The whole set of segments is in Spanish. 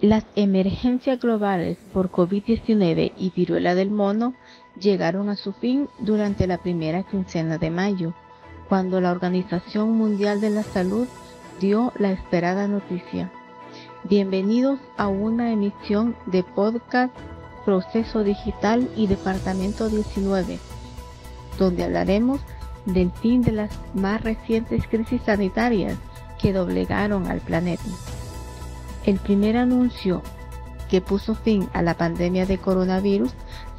Las emergencias globales por COVID-19 y viruela del mono llegaron a su fin durante la primera quincena de mayo, cuando la Organización Mundial de la Salud dio la esperada noticia. Bienvenidos a una emisión de podcast Proceso Digital y Departamento 19, donde hablaremos del fin de las más recientes crisis sanitarias que doblegaron al planeta. El primer anuncio que puso fin a la pandemia de coronavirus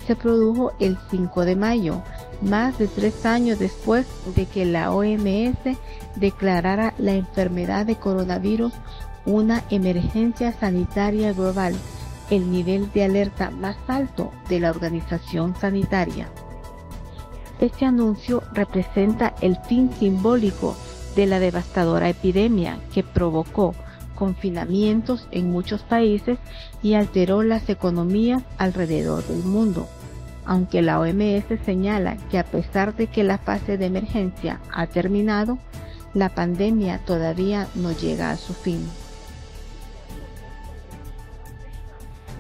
se produjo el 5 de mayo, más de tres años después de que la OMS declarara la enfermedad de coronavirus una emergencia sanitaria global, el nivel de alerta más alto de la organización sanitaria. Este anuncio representa el fin simbólico de la devastadora epidemia que provocó confinamientos en muchos países y alteró las economías alrededor del mundo. Aunque la OMS señala que a pesar de que la fase de emergencia ha terminado, la pandemia todavía no llega a su fin.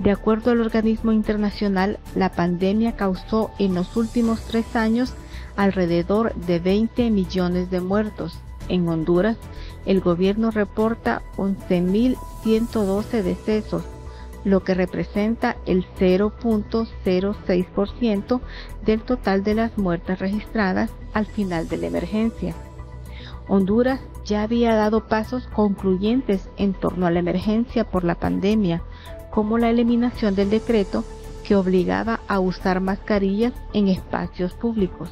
De acuerdo al organismo internacional, la pandemia causó en los últimos tres años alrededor de 20 millones de muertos. En Honduras, el gobierno reporta 11.112 decesos, lo que representa el 0.06% del total de las muertes registradas al final de la emergencia. Honduras ya había dado pasos concluyentes en torno a la emergencia por la pandemia, como la eliminación del decreto que obligaba a usar mascarillas en espacios públicos.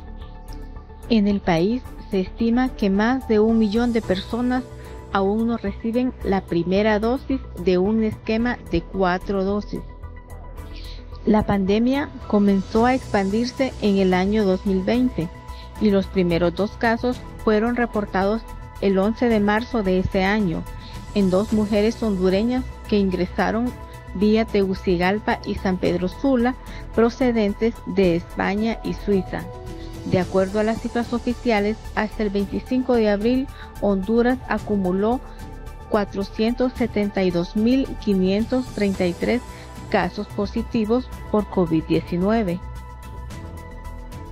En el país se estima que más de un millón de personas aún no reciben la primera dosis de un esquema de cuatro dosis. La pandemia comenzó a expandirse en el año 2020 y los primeros dos casos fueron reportados el 11 de marzo de ese año en dos mujeres hondureñas que ingresaron vía Tegucigalpa y San Pedro Sula procedentes de España y Suiza. De acuerdo a las cifras oficiales, hasta el 25 de abril, Honduras acumuló 472.533 casos positivos por COVID-19.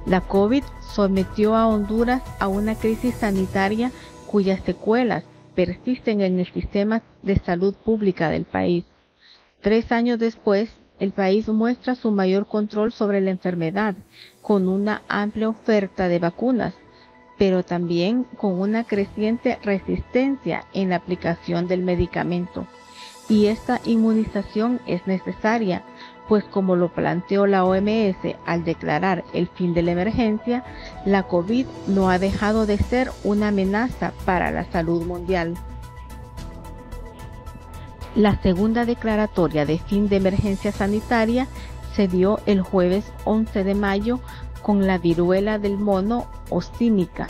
La COVID sometió a Honduras a una crisis sanitaria cuyas secuelas persisten en el sistema de salud pública del país. Tres años después, el país muestra su mayor control sobre la enfermedad, con una amplia oferta de vacunas, pero también con una creciente resistencia en la aplicación del medicamento. Y esta inmunización es necesaria, pues como lo planteó la OMS al declarar el fin de la emergencia, la COVID no ha dejado de ser una amenaza para la salud mundial. La segunda declaratoria de fin de emergencia sanitaria se dio el jueves 11 de mayo con la viruela del mono o cínica.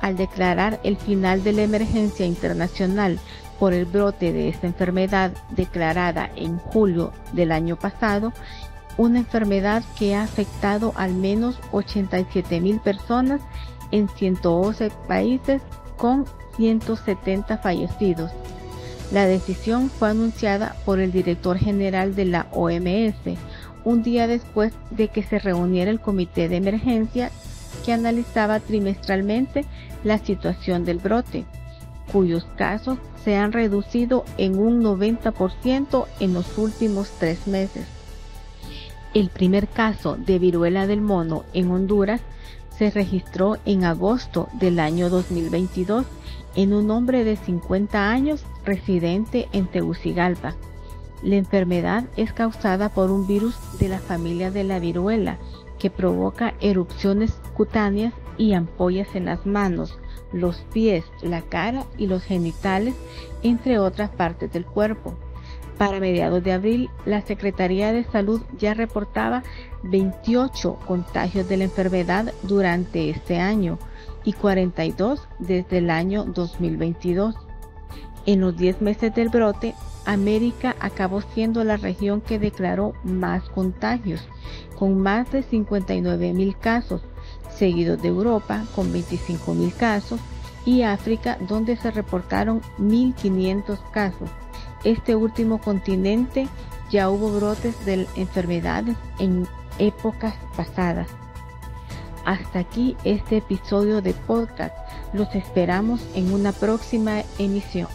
Al declarar el final de la emergencia internacional por el brote de esta enfermedad declarada en julio del año pasado, una enfermedad que ha afectado al menos 87 mil personas en 111 países con 170 fallecidos. La decisión fue anunciada por el director general de la OMS un día después de que se reuniera el comité de emergencia que analizaba trimestralmente la situación del brote, cuyos casos se han reducido en un 90% en los últimos tres meses. El primer caso de viruela del mono en Honduras se registró en agosto del año 2022 en un hombre de 50 años residente en Tegucigalpa. La enfermedad es causada por un virus de la familia de la viruela que provoca erupciones cutáneas y ampollas en las manos, los pies, la cara y los genitales, entre otras partes del cuerpo. Para mediados de abril, la Secretaría de Salud ya reportaba 28 contagios de la enfermedad durante este año y 42 desde el año 2022. En los 10 meses del brote, América acabó siendo la región que declaró más contagios, con más de 59 mil casos, seguido de Europa con 25 mil casos y África donde se reportaron 1.500 casos. Este último continente ya hubo brotes de enfermedades en épocas pasadas. Hasta aquí este episodio de podcast. Los esperamos en una próxima emisión.